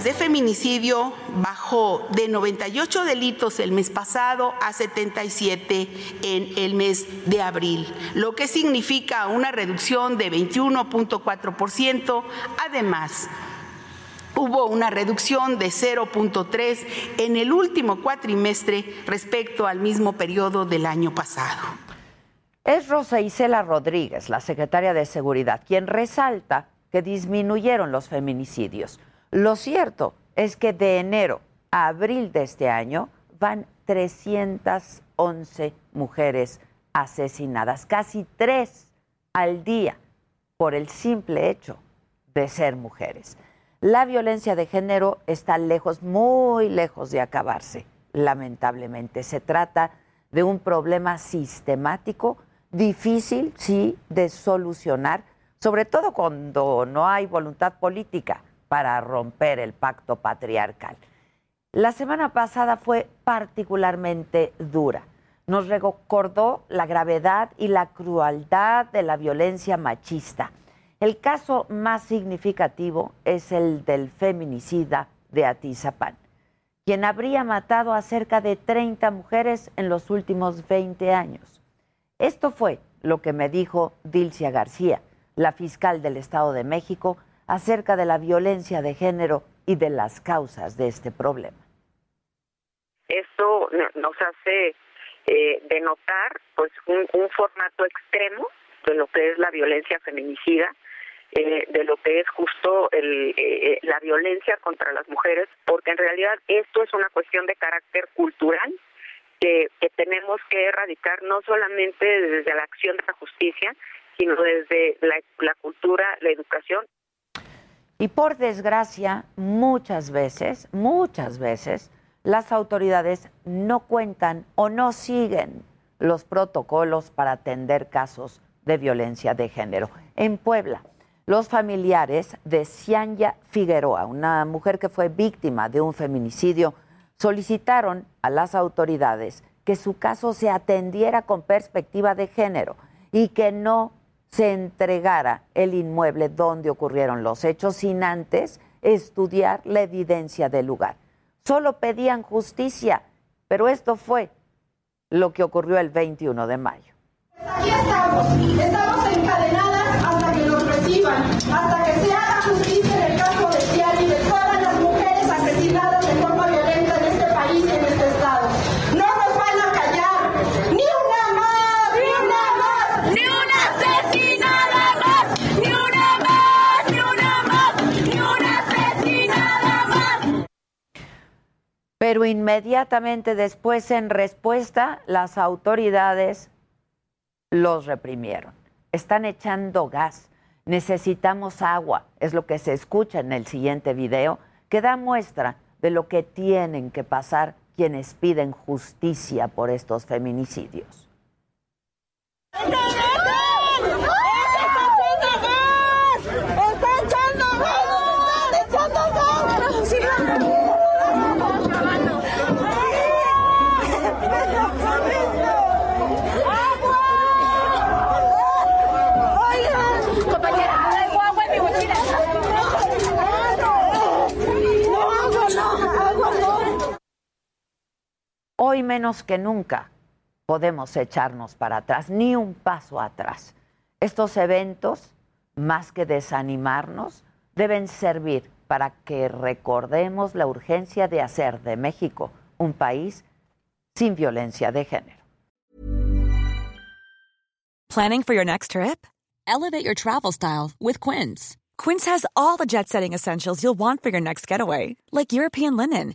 De feminicidio bajó de 98 delitos el mes pasado a 77 en el mes de abril, lo que significa una reducción de 21.4%. Además, Hubo una reducción de 0.3 en el último cuatrimestre respecto al mismo periodo del año pasado. Es Rosa Isela Rodríguez, la secretaria de Seguridad, quien resalta que disminuyeron los feminicidios. Lo cierto es que de enero a abril de este año van 311 mujeres asesinadas, casi tres al día, por el simple hecho de ser mujeres. La violencia de género está lejos, muy lejos de acabarse, lamentablemente. Se trata de un problema sistemático, difícil, sí, de solucionar, sobre todo cuando no hay voluntad política para romper el pacto patriarcal. La semana pasada fue particularmente dura. Nos recordó la gravedad y la crueldad de la violencia machista. El caso más significativo es el del feminicida de Atizapán, quien habría matado a cerca de 30 mujeres en los últimos 20 años. Esto fue lo que me dijo Dilcia García, la fiscal del Estado de México, acerca de la violencia de género y de las causas de este problema. Esto nos hace eh, denotar pues un, formato extremo de lo que es la violencia feminicida, eh, de lo que es justo el, eh, la violencia contra las mujeres, porque en realidad esto es una cuestión de carácter cultural que, tenemos que erradicar no solamente desde la acción de la justicia, sino desde la cultura, la educación. Y por desgracia, muchas veces, muchas veces, las autoridades no cuentan o no siguen los protocolos para atender casos de violencia de género. En Puebla, los familiares de Cianya Figueroa, una mujer que fue víctima de un feminicidio, solicitaron a las autoridades que su caso se atendiera con perspectiva de género y que no se entregara el inmueble donde ocurrieron los hechos sin antes estudiar la evidencia del lugar. Solo pedían justicia, pero esto fue lo que ocurrió el 21 de mayo. Aquí estamos, estamos Pero inmediatamente después, en respuesta, las autoridades los reprimieron. Están echando gas. Necesitamos agua. Es lo que se escucha en el siguiente video, que da muestra de lo que tienen que pasar quienes piden justicia por estos feminicidios. Menos que nunca podemos echarnos para atrás, ni un paso atrás. Estos eventos, más que desanimarnos, deben servir para que recordemos la urgencia de hacer de México un país sin violencia de género. Planning for your next trip? Elevate your travel style with Quince. Quince has all the jet setting essentials you'll want for your next getaway, like European linen,